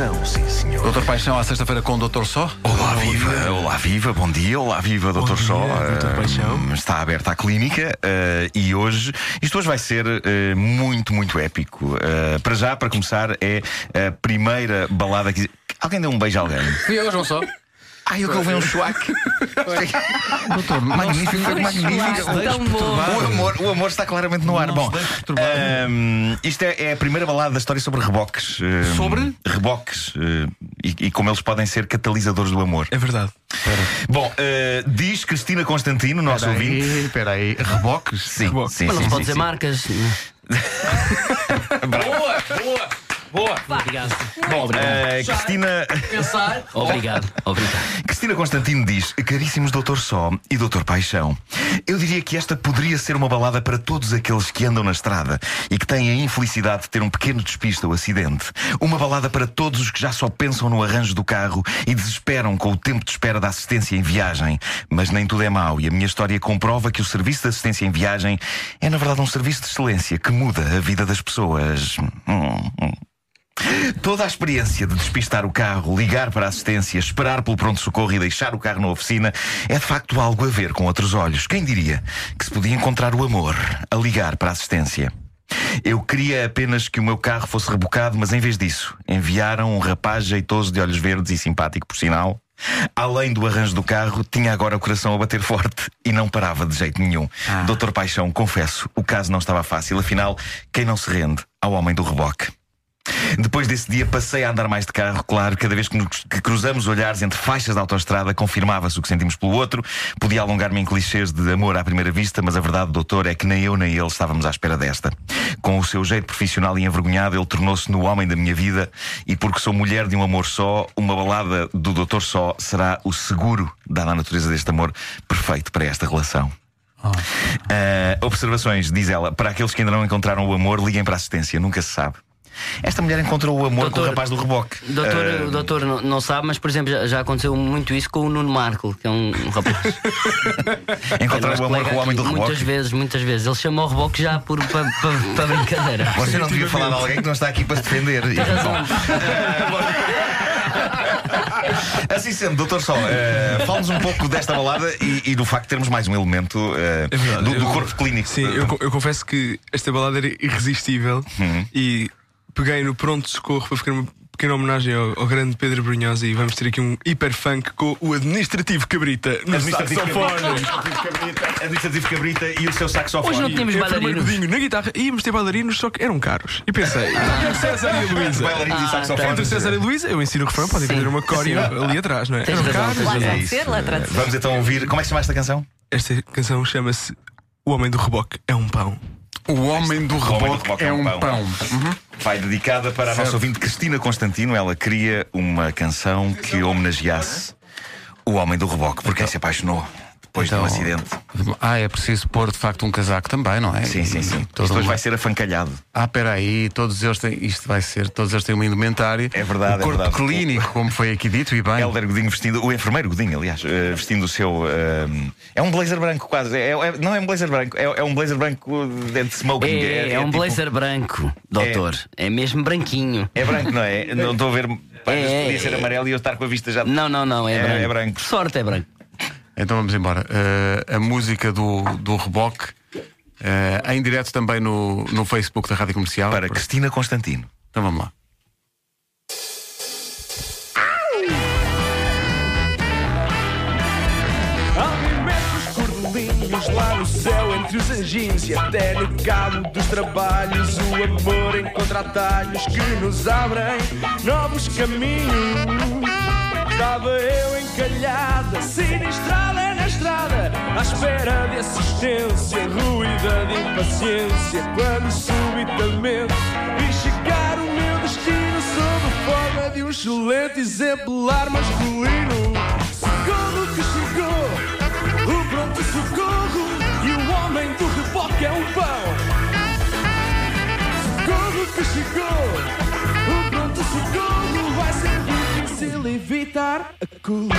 Paixão, sim senhor. Doutor Paixão, à sexta-feira com o Doutor Só. Olá, viva, olá, viva, bom dia, olá, viva, Doutor dia, Só. Doutor Eh, Paixão. está aberta a clínica eh, e hoje, isto hoje vai ser eh, muito, muito épico. Para já, para começar, é a primeira balada que. Alguém deu um beijo a alguém? E eu, João Só. Ai, eu que levei um chuac. Doutor, magnífico, foi magnífico. O amor, o amor está claramente no ar. Não Bom, perturbar. ahm, isto é, é a primeira balada da história sobre reboques. ahm, Sobre? Reboques. eh, e, e como eles podem ser catalisadores do amor. É verdade. Bom, eh, diz Cristina Constantino, nosso ouvinte. Espera aí, reboques? Sim, Reboque. sim, Mas não sim, se sim, pode dizer sim. marcas. Boa, boa, boa. Obrigado. Bom, eh, Cristina, Pensar. Obrigado. Obrigado. Cristina Constantino diz: Caríssimos Doutor Só e Doutor Paixão, eu diria que esta poderia ser uma balada para todos aqueles que andam na estrada e que têm a infelicidade de ter um pequeno despiste ou acidente. Uma balada para todos os que já só pensam no arranjo do carro e desesperam com o tempo de espera da assistência em viagem. Mas nem tudo é mau e a minha história comprova que o serviço de assistência em viagem é, na verdade, um serviço de excelência que muda a vida das pessoas. Hum, hum. Toda a experiência de despistar o carro, ligar para a assistência, esperar pelo pronto-socorro e deixar o carro na oficina é de facto algo a ver com outros olhos. Quem diria que se podia encontrar o amor a ligar para a assistência? Eu queria apenas que o meu carro fosse rebocado, mas em vez disso, enviaram um rapaz jeitoso de olhos verdes e simpático, por sinal. Além do arranjo do carro, tinha agora o coração a bater forte e não parava de jeito nenhum. Doutor Paixão, confesso, o caso não estava fácil. Afinal, quem não se rende ao homem do reboque? Depois desse dia passei a andar mais de carro, claro, cada vez que, nos- que cruzamos olhares entre faixas de autoestrada, confirmava-se o que sentimos pelo outro. Podia alongar-me em clichês de amor à primeira vista, mas a verdade, doutor, é que nem eu nem ele estávamos à espera desta. Com o seu jeito profissional e envergonhado, ele tornou-se no homem da minha vida e porque sou mulher de um amor só, uma balada do doutor só será o seguro, dada a natureza deste amor, perfeito para esta relação. Ah, observações, diz ela, para aqueles que ainda não encontraram o amor, liguem para a assistência, nunca se sabe. Esta mulher encontrou o amor com o Doutor- rapaz do reboque. Doutor, o doutor não, não sabe, mas por exemplo, já, já aconteceu muito isso com o Nuno Marco, que é um, um rapaz. encontrar Nosso o amor com o homem do reboque. Muitas vezes, muitas vezes. Ele chamou o reboque já por para pa, pa brincadeira. Você não devia falar de alguém que não está aqui para se defender. E, bom, assim sendo, doutor Sol, uh, fale-nos um pouco desta balada e, e do facto de termos mais um elemento eh, É verdade. do, do Eu- corpo clínico. Sim, eu, eu confesso que esta balada era irresistível Uhum. e peguei no pronto socorro para ficar uma pequena homenagem ao, ao grande Pedro Brunhosa e vamos ter aqui um hiper funk com o administrativo Cabrita no Administrativo saxofone. Cabrita, Administrativo Cabrita e o seu saxofone. Hoje não tínhamos E bailarinos. na guitarra íamos ter bailarinos, só que eram caros. E pensei, entre o César e a Luísa. Bailarinos e Ah, saxofones. Entre o César e a Luísa, eu ensino o refrão, podem fazer uma coreo Sim. ali atrás, não é? Tens Eram razão, caros. É isso. lá. Vamos então ouvir. Como é que se chama esta canção? Esta canção chama-se O Homem do Reboque é um pão. O homem do O Homem do reboque Reboque é um pão. Vai dedicada para a nossa ouvinte Cristina Constantino. Ela queria uma canção que homenageasse o homem do reboque, porque se apaixonou depois de um Então- acidente. Ah, é preciso pôr de facto um casaco também, não é? Sim, sim, sim. Todo Isto hoje uma- vai ser afancalhado. Ah, peraí, todos eles têm. Isto vai ser, todos eles têm uma indumentária. É verdade, O é corpo verdade. clínico, como foi aqui dito, e bem. Helder Godinho vestindo, o enfermeiro Godinho, aliás, eh, vestindo o seu. eh, é um blazer branco, quase. É, é- não é um blazer branco, é, é um blazer branco de de smoking. É, é um tipo- blazer branco, doutor. É, mesmo branquinho. É branco, não é? Não estou a ver. É, podia é, ser é. amarelo e eu estar com a vista já. Não, não, não, é, É- branco. é branco. Por sorte é branco. Então vamos embora. Eh, a música do, do reboque, eh, em direto também no, no Facebook da Rádio Comercial. Para Cristina Constantino. Então vamos lá. Lá no céu entre os anjinhos e até no cabo dos trabalhos o amor encontra atalhos que nos abrem novos caminhos. Estava eu encalhada, sinistrada na estrada, à espera de assistência, ruída de impaciência, quando subitamente vi chegar o meu destino sob forma de um excelente exemplar masculino. Socorro que chegou, o pronto socorro e o homem do reboque é um pão. Socorro que chegou, o pronto socorro vai ser difícil evitar a colisão.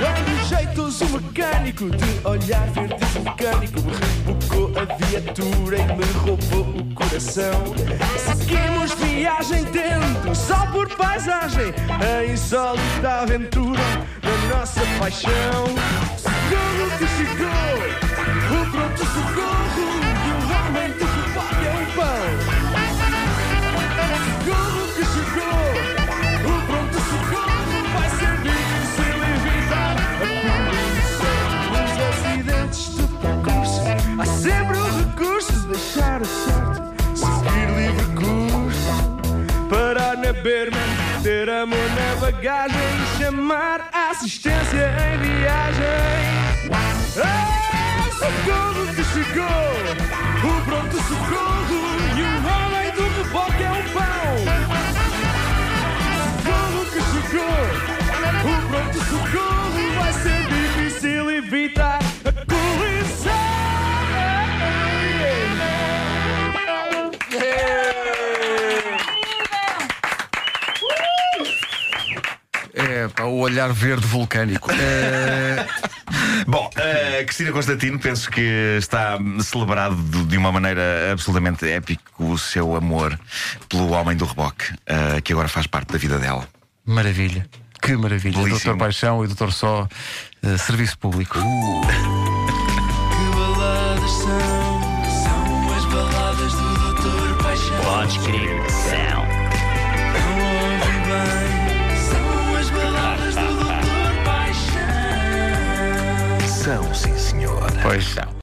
É de jeitoso mecânico, de olhar verde mecânico, rebocou a viatura e me roubou o coração. Seguimos viagem dentro, só por paisagem, a insólita aventura da nossa paixão. Socorro que chegou, ter amor na bagagem chamar assistência em viagem. Ah, socorro que chegou, o pronto socorro e o É, pá, o olhar verde vulcânico. É, Bom, a Cristina Constantino penso que está celebrado de uma maneira absolutamente épica o seu amor pelo homem do reboque, eh, que agora faz parte da vida dela. maravilha. Que maravilha. Belíssimo. Doutor Paixão e Doutor Só, eh, serviço público. Que baladas são? São as baladas do Doutor Paixão. Podes crer, são. Não ouvi bem. São, sim, senhor. Pois.